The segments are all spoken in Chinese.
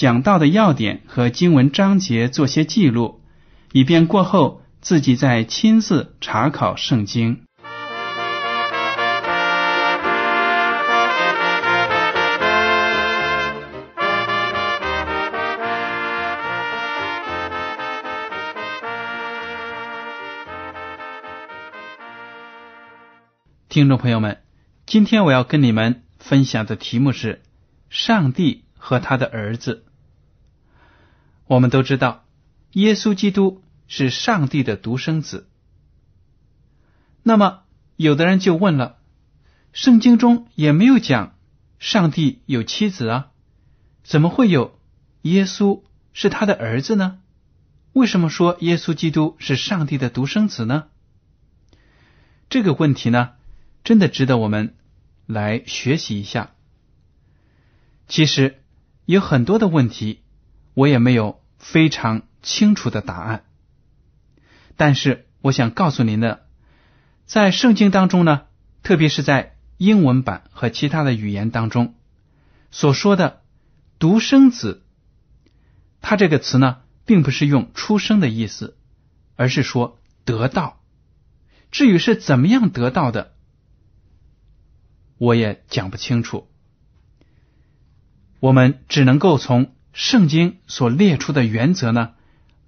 讲到的要点和经文章节做些记录，以便过后自己再亲自查考圣经。听众朋友们，今天我要跟你们分享的题目是上帝和他的儿子。我们都知道，耶稣基督是上帝的独生子。那么，有的人就问了：圣经中也没有讲上帝有妻子啊，怎么会有耶稣是他的儿子呢？为什么说耶稣基督是上帝的独生子呢？这个问题呢？真的值得我们来学习一下。其实有很多的问题，我也没有非常清楚的答案。但是我想告诉您的，在圣经当中呢，特别是在英文版和其他的语言当中所说的“独生子”，它这个词呢，并不是用“出生”的意思，而是说得到。至于是怎么样得到的？我也讲不清楚，我们只能够从圣经所列出的原则呢，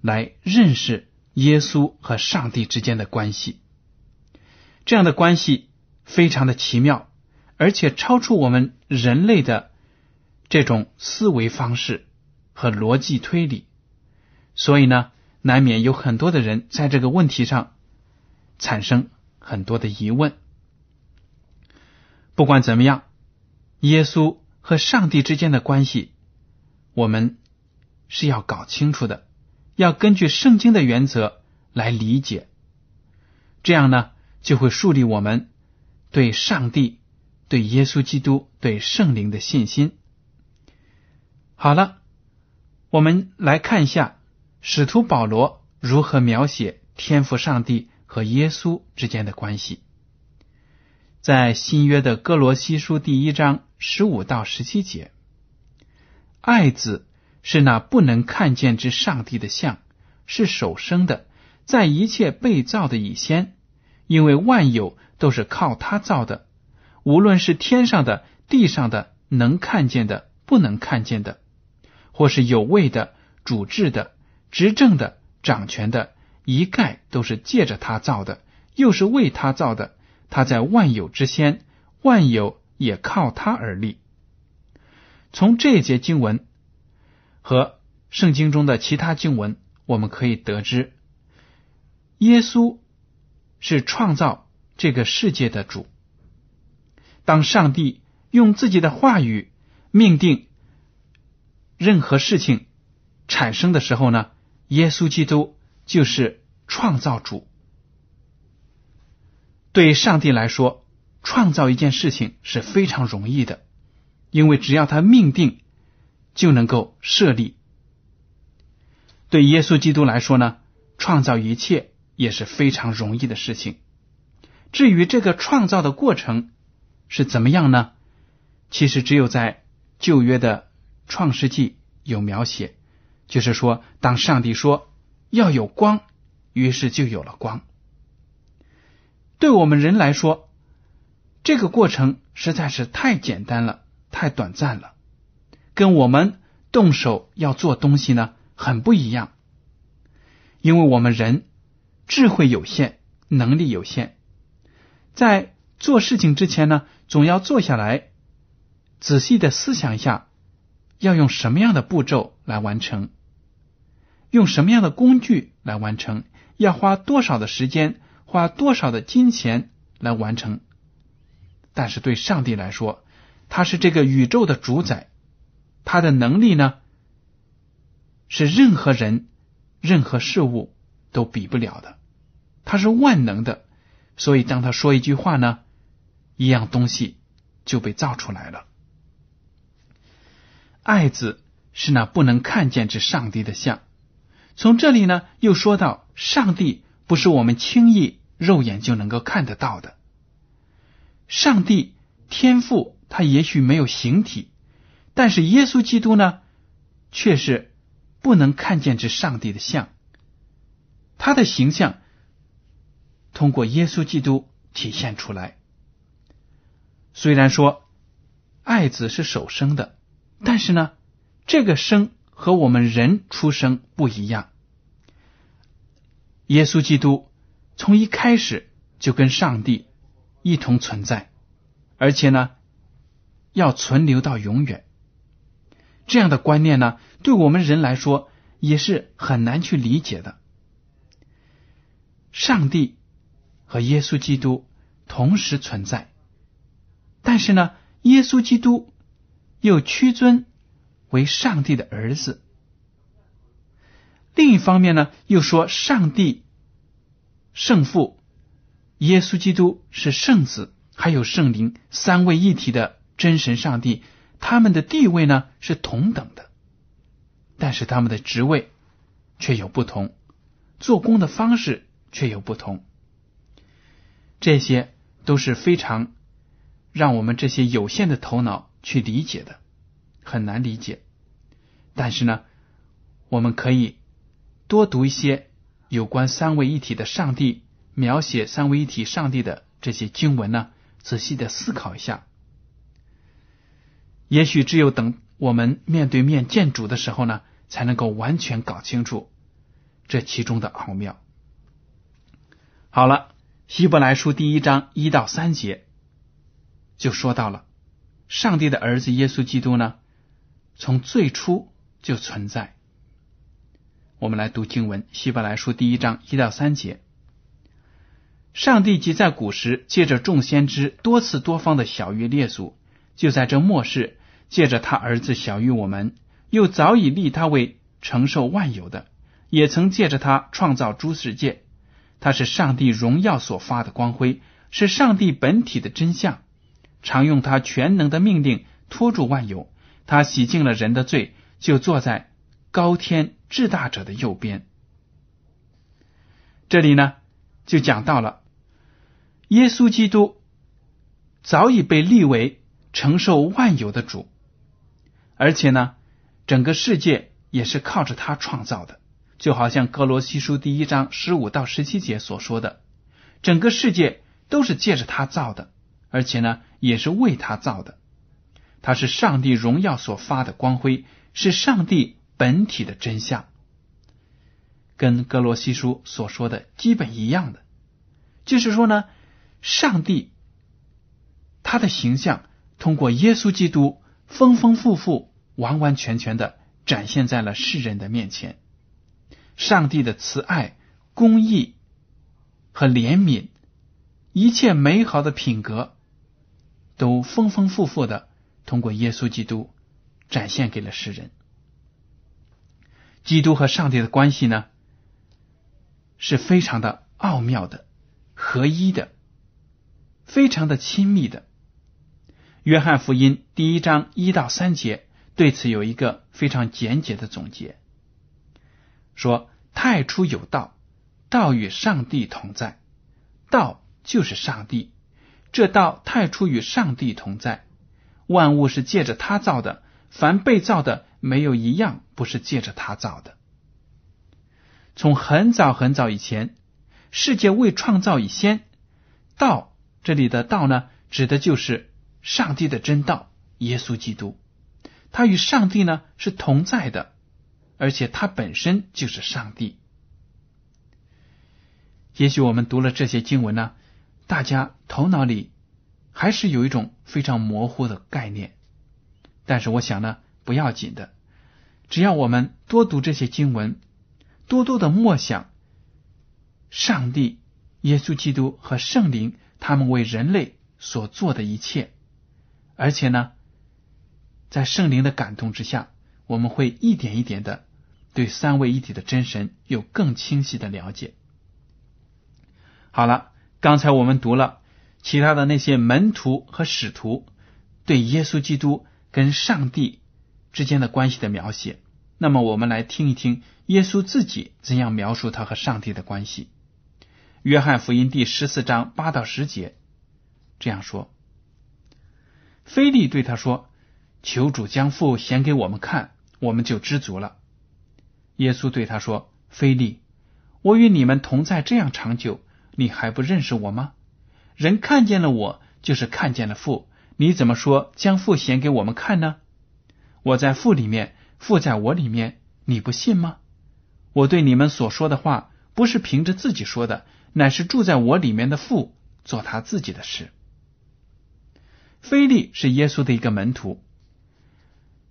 来认识耶稣和上帝之间的关系。这样的关系非常的奇妙，而且超出我们人类的这种思维方式和逻辑推理，所以呢，难免有很多的人在这个问题上产生很多的疑问。不管怎么样，耶稣和上帝之间的关系，我们是要搞清楚的，要根据圣经的原则来理解，这样呢，就会树立我们对上帝、对耶稣基督、对圣灵的信心。好了，我们来看一下使徒保罗如何描写天赋上帝和耶稣之间的关系。在新约的哥罗西书第一章十五到十七节，爱子是那不能看见之上帝的像，是首生的，在一切被造的以先，因为万有都是靠他造的，无论是天上的、地上的，能看见的、不能看见的，或是有位的、主治的、执政的、掌权的，一概都是借着他造的，又是为他造的。他在万有之先，万有也靠他而立。从这节经文和圣经中的其他经文，我们可以得知，耶稣是创造这个世界的主。当上帝用自己的话语命定任何事情产生的时候呢，耶稣基督就是创造主。对上帝来说，创造一件事情是非常容易的，因为只要他命定，就能够设立。对耶稣基督来说呢，创造一切也是非常容易的事情。至于这个创造的过程是怎么样呢？其实只有在旧约的创世纪有描写，就是说，当上帝说要有光，于是就有了光。对我们人来说，这个过程实在是太简单了，太短暂了，跟我们动手要做东西呢，很不一样。因为我们人智慧有限，能力有限，在做事情之前呢，总要坐下来仔细的思想一下，要用什么样的步骤来完成，用什么样的工具来完成，要花多少的时间，花多少的金钱来完成。但是对上帝来说，他是这个宇宙的主宰，他的能力呢，是任何人、任何事物都比不了的。他是万能的，所以当他说一句话呢，一样东西就被造出来了。爱字是那不能看见之上帝的像。从这里呢，又说到上帝不是我们轻易肉眼就能够看得到的。上帝天赋他也许没有形体，但是耶稣基督呢，却是不能看见这上帝的像。他的形象通过耶稣基督体现出来。虽然说爱子是首生的，但是呢，这个生和我们人出生不一样。耶稣基督从一开始就跟上帝。一同存在，而且呢，要存留到永远。这样的观念呢，对我们人来说也是很难去理解的。上帝和耶稣基督同时存在，但是呢，耶稣基督又屈尊为上帝的儿子。另一方面呢，又说上帝圣父。耶稣基督是圣子，还有圣灵三位一体的真神上帝，他们的地位呢是同等的，但是他们的职位却有不同，做工的方式却有不同。这些都是非常让我们这些有限的头脑去理解的，很难理解。但是呢，我们可以多读一些有关三位一体的上帝。描写三位一体上帝的这些经文呢，仔细的思考一下。也许只有等我们面对面见主的时候呢，才能够完全搞清楚这其中的奥妙。好了，希伯来书第一章一到三节就说到了，上帝的儿子耶稣基督呢，从最初就存在。我们来读经文，希伯来书第一章一到三节。上帝即在古时借着众先知多次多方的小谕列祖，就在这末世借着他儿子小于我们，又早已立他为承受万有的，也曾借着他创造诸世界。他是上帝荣耀所发的光辉，是上帝本体的真相，常用他全能的命令托住万有。他洗净了人的罪，就坐在高天至大者的右边。这里呢，就讲到了。耶稣基督早已被立为承受万有的主，而且呢，整个世界也是靠着他创造的。就好像哥罗西书第一章十五到十七节所说的，整个世界都是借着他造的，而且呢，也是为他造的。他是上帝荣耀所发的光辉，是上帝本体的真相，跟哥罗西书所说的基本一样的，就是说呢。上帝，他的形象通过耶稣基督丰丰富富、完完全全的展现在了世人的面前。上帝的慈爱、公义和怜悯，一切美好的品格，都丰丰富富的通过耶稣基督展现给了世人。基督和上帝的关系呢，是非常的奥妙的、合一的。非常的亲密的，约翰福音第一章一到三节对此有一个非常简洁的总结，说：太初有道，道与上帝同在，道就是上帝，这道太初与上帝同在，万物是借着他造的，凡被造的没有一样不是借着他造的。从很早很早以前，世界未创造以先，道。这里的道呢，指的就是上帝的真道，耶稣基督。他与上帝呢是同在的，而且他本身就是上帝。也许我们读了这些经文呢，大家头脑里还是有一种非常模糊的概念，但是我想呢，不要紧的，只要我们多读这些经文，多多的默想上帝、耶稣基督和圣灵他们为人类所做的一切，而且呢。在圣灵的感动之下，我们会一点一点的对三位一体的真神有更清晰的了解。好了，刚才我们读了其他的那些门徒和使徒对耶稣基督跟上帝之间的关系的描写，那么我们来听一听耶稣自己怎样描述他和上帝的关系。约翰福音第十四章八到十节这样说：“菲利对他说。”求主将父显给我们看，我们就知足了。耶稣对他说：“菲利，我与你们同在这样长久，你还不认识我吗？人看见了我，就是看见了父。你怎么说将父显给我们看呢？我在父里面，父在我里面，你不信吗？我对你们所说的话，不是凭着自己说的，乃是住在我里面的父做他自己的事。”菲利是耶稣的一个门徒。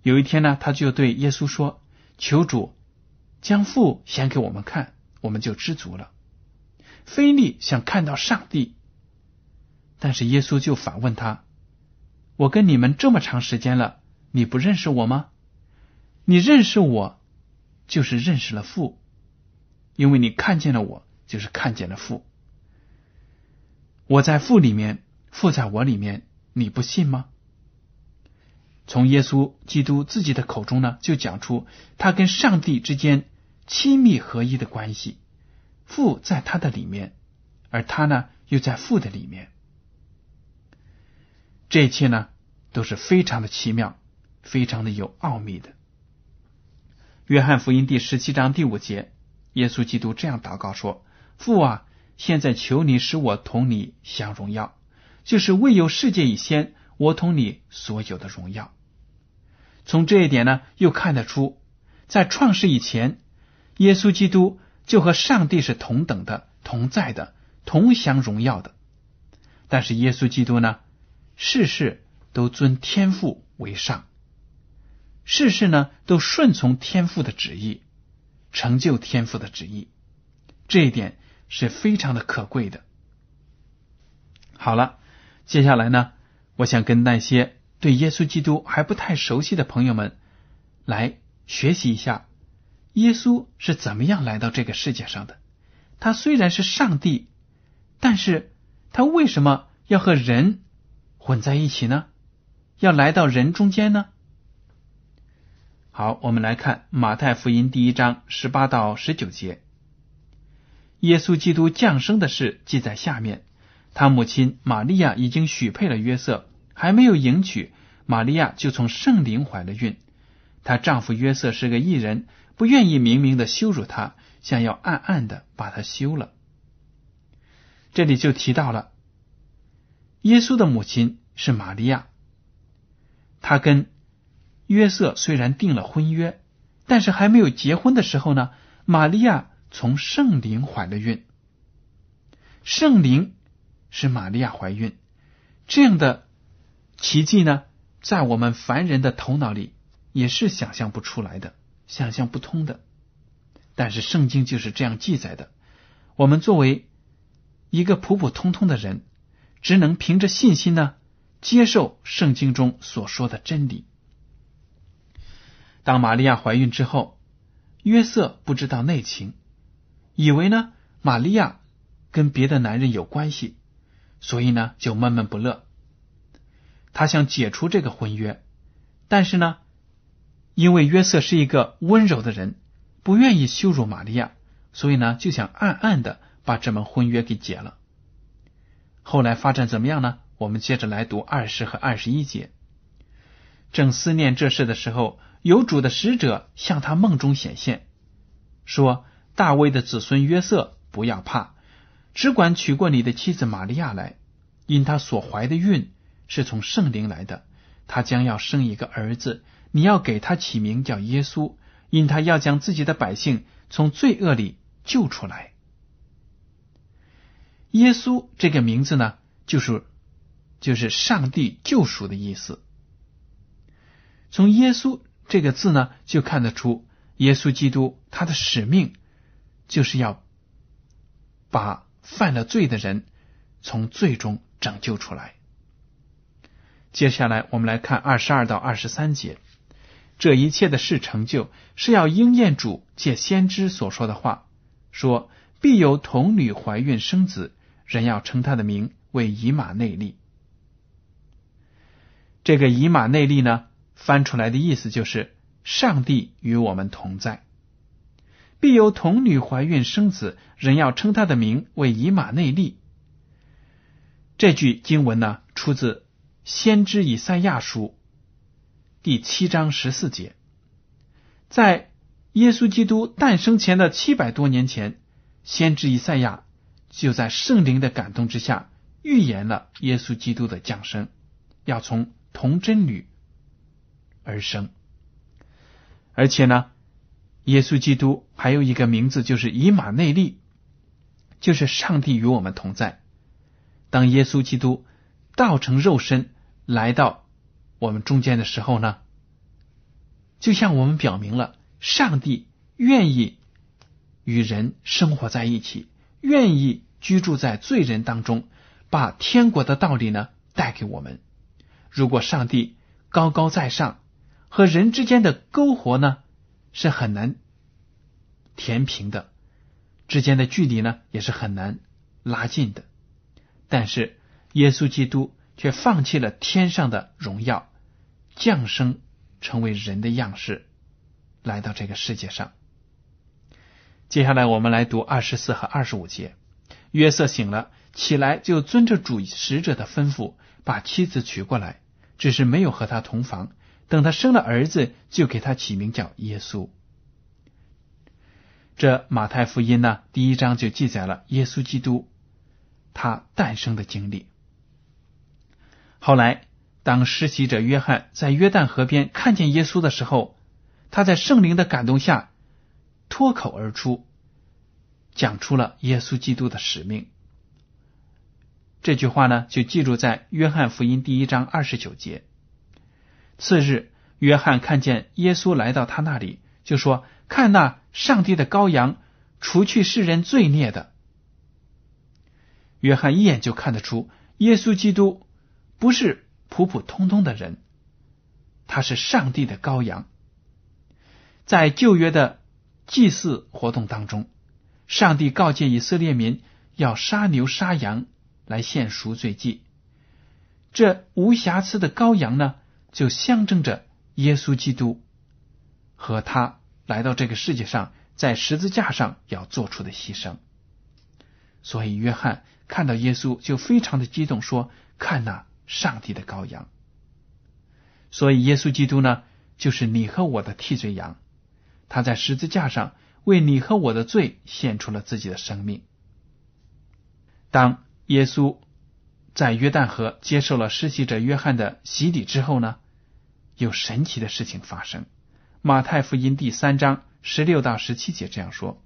有一天呢，他就对耶稣说：“求主将父显给我们看，我们就知足了。”菲利想看到上帝，但是耶稣就反问他：“我跟你们这么长时间了，你不认识我吗？你认识我，就是认识了父，因为你看见了我，就是看见了父。我在父里面，父在我里面，你不信吗？”从耶稣基督自己的口中呢，就讲出他跟上帝之间亲密合一的关系，父在他的里面，而他呢又在父的里面。这一切呢都是非常的奇妙，非常的有奥秘的。约翰福音第十七章第五节，耶稣基督这样祷告说：“父啊，现在求你使我同你享荣耀，就是未有世界以先。”我同你所有的荣耀，从这一点呢，又看得出，在创世以前，耶稣基督就和上帝是同等的、同在的、同享荣耀的。但是耶稣基督呢，事事都尊天父为上，事事呢都顺从天父的旨意，成就天父的旨意，这一点是非常的可贵的。好了，接下来呢。我想跟那些对耶稣基督还不太熟悉的朋友们来学习一下，耶稣是怎么样来到这个世界上的。他虽然是上帝，但是他为什么要和人混在一起呢？要来到人中间呢？好，我们来看马太福音第一章十八到十九节，耶稣基督降生的事记在下面。他母亲玛利亚已经许配了约瑟，还没有迎娶，玛利亚就从圣灵怀了孕。她丈夫约瑟是个异人，不愿意明明的羞辱她，想要暗暗的把她休了。这里就提到了耶稣的母亲是玛利亚，她跟约瑟虽然订了婚约，但是还没有结婚的时候呢，玛利亚从圣灵怀了孕，圣灵。使玛利亚怀孕，这样的奇迹呢，在我们凡人的头脑里也是想象不出来的，想象不通的。但是圣经就是这样记载的。我们作为一个普普通通的人，只能凭着信心呢，接受圣经中所说的真理。当玛利亚怀孕之后，约瑟不知道内情，以为呢玛利亚跟别的男人有关系。所以呢，就闷闷不乐。他想解除这个婚约，但是呢，因为约瑟是一个温柔的人，不愿意羞辱玛利亚，所以呢，就想暗暗的把这门婚约给解了。后来发展怎么样呢？我们接着来读二十和二十一节。正思念这事的时候，有主的使者向他梦中显现，说：“大卫的子孙约瑟，不要怕。”只管娶过你的妻子玛利亚来，因她所怀的孕是从圣灵来的，她将要生一个儿子，你要给他起名叫耶稣，因他要将自己的百姓从罪恶里救出来。耶稣这个名字呢，就是就是上帝救赎的意思。从耶稣这个字呢，就看得出耶稣基督他的使命就是要把犯了罪的人从罪中拯救出来。接下来我们来看二十二到二十三节，这一切的事成就，是要应验主借先知所说的话，说必有童女怀孕生子。人要称他的名为以马内利。这个以马内利呢，翻出来的意思就是上帝与我们同在。必有童女怀孕生子，人要称他的名为以马内利。这句经文呢，出自先知以赛亚书第七章十四节。在耶稣基督诞生前的七百多年前，先知以赛亚。就在圣灵的感动之下，预言了耶稣基督的降生，要从童贞女而生。而且呢，耶稣基督还有一个名字，就是以马内利，就是上帝与我们同在。当耶稣基督道成肉身来到我们中间的时候呢，就向我们表明了上帝愿意与人生活在一起。愿意居住在罪人当中，把天国的道理呢带给我们。如果上帝高高在上，和人之间的沟壑呢是很难填平的，之间的距离呢也是很难拉近的。但是耶稣基督却放弃了天上的荣耀，降生成为人的样式，来到这个世界上。接下来我们来读二十四和二十五节。约瑟醒了，起来就遵着主使者的吩咐，把妻子娶过来，只是没有和他同房。等他生了儿子，就给他起名叫耶稣。这马太福音呢，第一章就记载了耶稣基督他诞生的经历。后来，当施习者约翰在约旦河边看见耶稣的时候，他在圣灵的感动下。脱口而出，讲出了耶稣基督的使命。这句话呢，就记录在约翰福音第一章二十九节。次日，约翰看见耶稣来到他那里，就说：“看那上帝的羔羊，除去世人罪孽的。”约翰一眼就看得出，耶稣基督不是普普通通的人，他是上帝的羔羊。在旧约的。祭祀活动当中，上帝告诫以色列民要杀牛杀羊来献赎罪祭。这无瑕疵的羔羊呢，就象征着耶稣基督和他来到这个世界上，在十字架上要做出的牺牲。所以，约翰看到耶稣就非常的激动，说：“看那上帝的羔羊。”所以，耶稣基督呢，就是你和我的替罪羊。他在十字架上为你和我的罪献出了自己的生命。当耶稣在约旦河接受了施洗者约翰的洗礼之后呢，有神奇的事情发生。马太福音第三章十六到十七节这样说：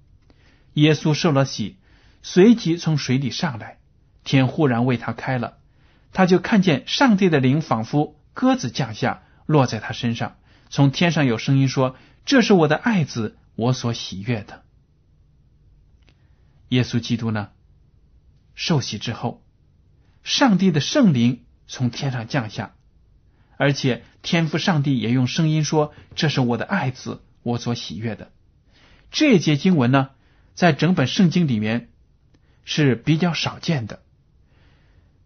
耶稣受了洗，随即从水里上来，天忽然为他开了，他就看见上帝的灵仿佛鸽子降下，落在他身上。从天上有声音说。这是我的爱子，我所喜悦的。耶稣基督呢？受洗之后，上帝的圣灵从天上降下，而且天父上帝也用声音说：“这是我的爱子，我所喜悦的。”这节经文呢，在整本圣经里面是比较少见的，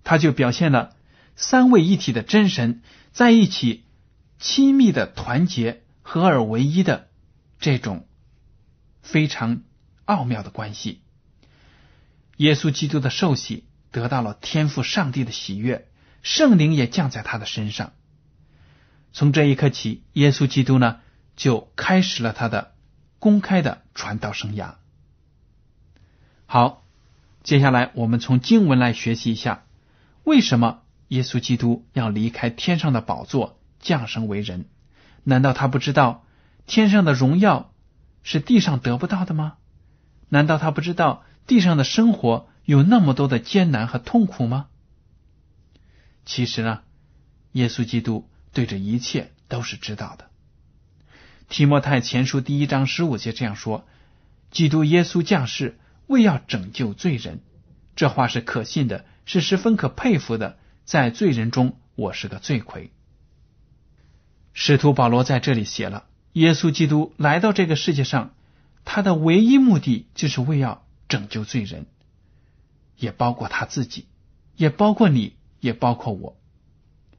它就表现了三位一体的真神在一起亲密的团结。合而为一的这种非常奥妙的关系，耶稣基督的受洗得到了天赋上帝的喜悦，圣灵也降在他的身上。从这一刻起，耶稣基督呢就开始了他的公开的传道生涯。好，接下来我们从经文来学习一下，为什么耶稣基督要离开天上的宝座降生为人。难道他不知道天上的荣耀是地上得不到的吗？难道他不知道地上的生活有那么多的艰难和痛苦吗？其实呢，耶稣基督对这一切都是知道的。提摩太前书第一章十五节这样说：“基督耶稣降世，为要拯救罪人。”这话是可信的，是十分可佩服的。在罪人中，我是个罪魁。使徒保罗在这里写了：耶稣基督来到这个世界上，他的唯一目的就是为要拯救罪人，也包括他自己，也包括你，也包括我。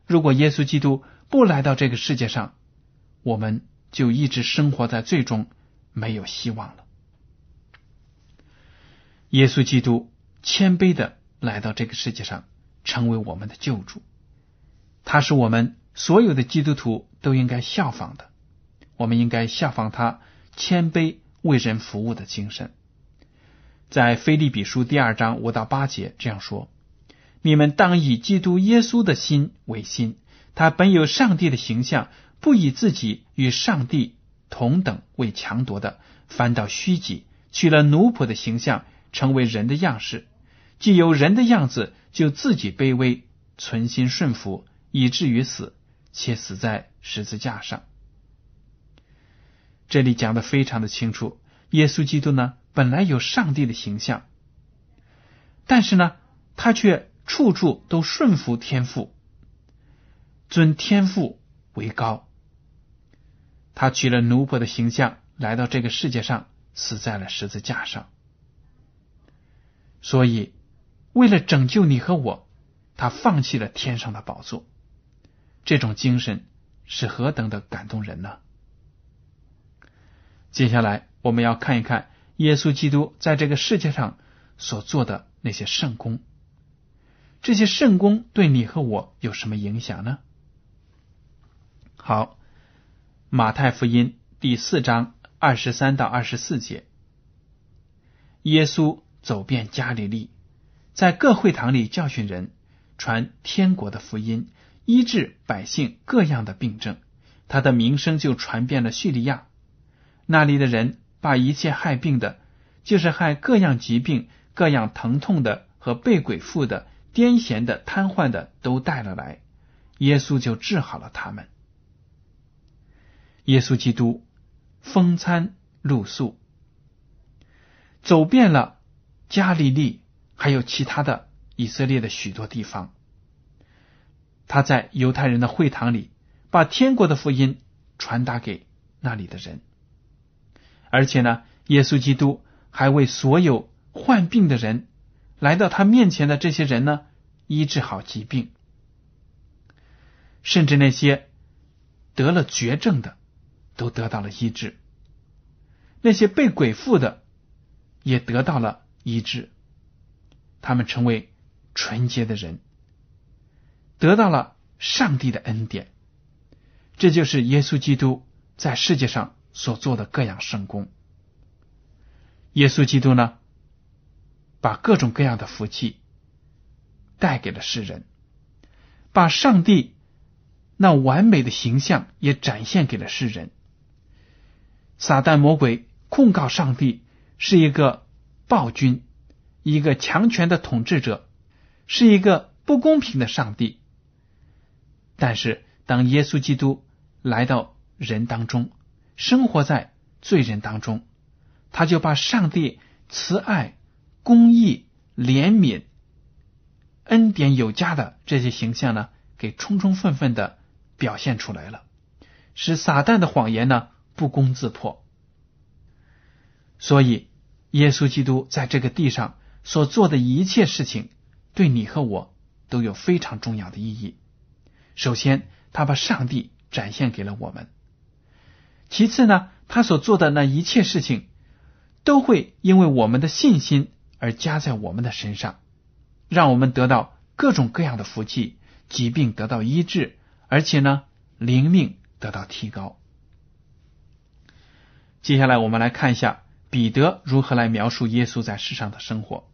如果耶稣基督不来到这个世界上，我们就一直生活在最终，没有希望了。耶稣基督谦卑的来到这个世界上。成为我们的救主，他是我们所有的基督徒都应该效仿的。我们应该效仿他谦卑为人服务的精神。在腓利比书第二章五到八节这样说：“你们当以基督耶稣的心为心，他本有上帝的形象，不以自己与上帝同等为强夺的，反倒虚己，取了奴仆的形象，成为人的样式。”既有人的样子，就自己卑微，存心顺服，以至于死，且死在十字架上。这里讲的非常的清楚。耶稣基督呢，本来有上帝的形象，但是呢，他却处处都顺服天父，尊天父为高。他取了奴仆的形象，来到这个世界上，死在了十字架上。所以。为了拯救你和我，他放弃了天上的宝座。这种精神是何等的感动人呢？接下来我们要看一看耶稣基督在这个世界上所做的那些圣功。这些圣功对你和我有什么影响呢？好，马太福音第四章二十三到二十四节，耶稣走遍加利利。在各会堂里教训人，传天国的福音，医治百姓各样的病症，他的名声就传遍了叙利亚。那里的人把一切害病的，就是害各样疾病、各样疼痛的和被鬼附的、癫痫的、瘫痪的都带了来，耶稣就治好了他们。耶稣基督风餐露宿，走遍了加利利。还有其他的以色列的许多地方，他在犹太人的会堂里把天国的福音传达给那里的人，而且呢，耶稣基督还为所有患病的人来到他面前的这些人呢医治好疾病，甚至那些得了绝症的都得到了医治，那些被鬼附的也得到了医治。他们成为纯洁的人，得到了上帝的恩典。这就是耶稣基督在世界上所做的各样圣功。耶稣基督呢，把各种各样的福气带给了世人，把上帝那完美的形象也展现给了世人。撒旦魔鬼控告上帝是一个暴君。一个强权的统治者是一个不公平的上帝，但是当耶稣基督来到人当中，生活在罪人当中，他就把上帝慈爱、公义、怜悯、恩典有加的这些形象呢，给充充分分的表现出来了，使撒旦的谎言呢不攻自破。所以，耶稣基督在这个地上。所做的一切事情，对你和我都有非常重要的意义。首先，他把上帝展现给了我们；其次呢，他所做的那一切事情，都会因为我们的信心而加在我们的身上，让我们得到各种各样的福气，疾病得到医治，而且呢，灵命得到提高。接下来，我们来看一下彼得如何来描述耶稣在世上的生活。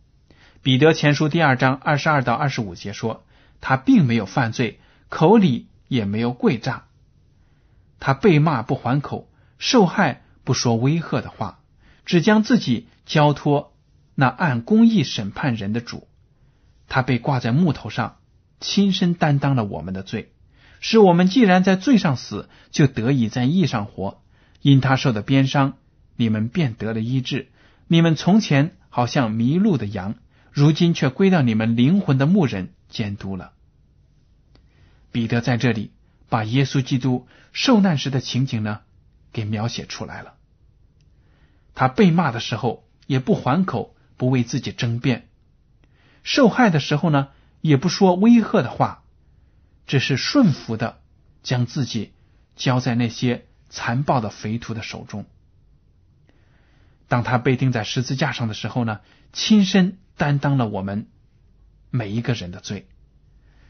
彼得前书第二章二十二到二十五节说，他并没有犯罪，口里也没有诡诈。他被骂不还口，受害不说威吓的话，只将自己交托那按公义审判人的主。他被挂在木头上，亲身担当了我们的罪，使我们既然在罪上死，就得以在义上活。因他受的鞭伤，你们便得了医治。你们从前好像迷路的羊，如今却归到你们灵魂的牧人监督了。彼得在这里把耶稣基督受难时的情景呢，给描写出来了。他被骂的时候也不还口，不为自己争辩；受害的时候呢，也不说威吓的话，只是顺服的将自己交在那些残暴的匪徒的手中。当他被钉在十字架上的时候呢，亲身担当了我们每一个人的罪，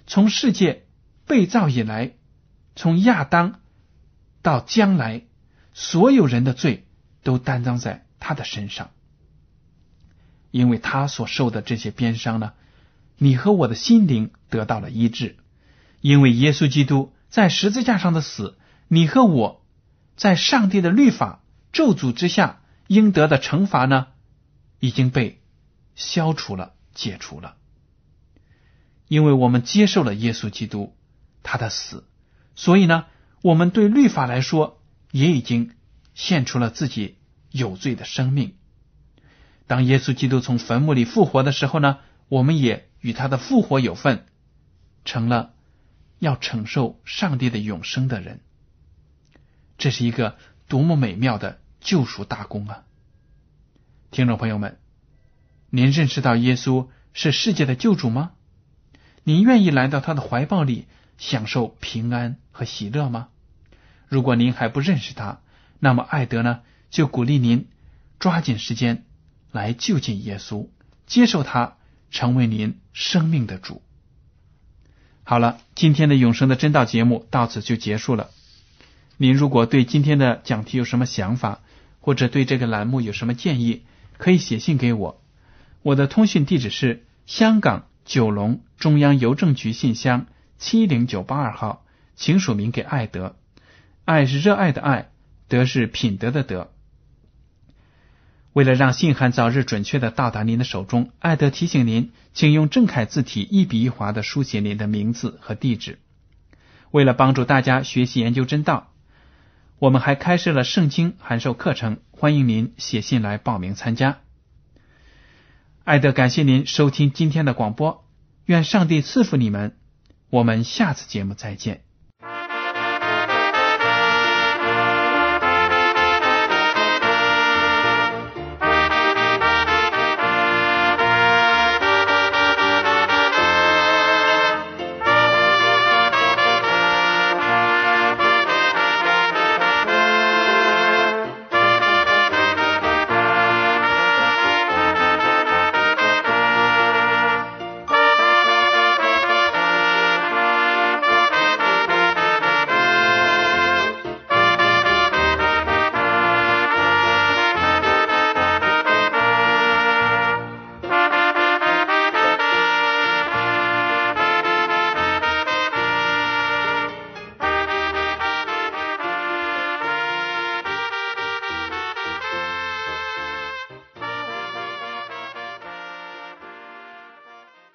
从世界。被造以来，从亚当到将来，所有人的罪都担当在他的身上。因为他所受的这些鞭伤呢，你和我的心灵得到了医治。因为耶稣基督在十字架上的死，你和我在上帝的律法咒诅之下应得的惩罚呢，已经被消除了、解除了。因为我们接受了耶稣基督。他的死，所以呢，我们对律法来说也已经献出了自己有罪的生命。当耶稣基督从坟墓里复活的时候呢，我们也与他的复活有份，成了要承受上帝的永生的人。这是一个多么美妙的救赎大功啊！听众朋友们，您认识到耶稣是世界的救主吗？您愿意来到他的怀抱里？享受平安和喜乐吗？如果您还不认识他，那么艾德呢就鼓励您抓紧时间来就近耶稣，接受他成为您生命的主。好了，今天的永生的真道节目到此就结束了。您如果对今天的讲题有什么想法，或者对这个栏目有什么建议，可以写信给我。我的通讯地址是香港九龙中央邮政局信箱。七零九八二号，请署名给爱德。爱是热爱的爱，德是品德的德。为了让信函早日准确的到达您的手中，爱德提醒您，请用正楷字体一笔一划的书写您的名字和地址。为了帮助大家学习研究真道，我们还开设了圣经函授课程，欢迎您写信来报名参加。爱德感谢您收听今天的广播，愿上帝赐福你们。我们下次节目再见。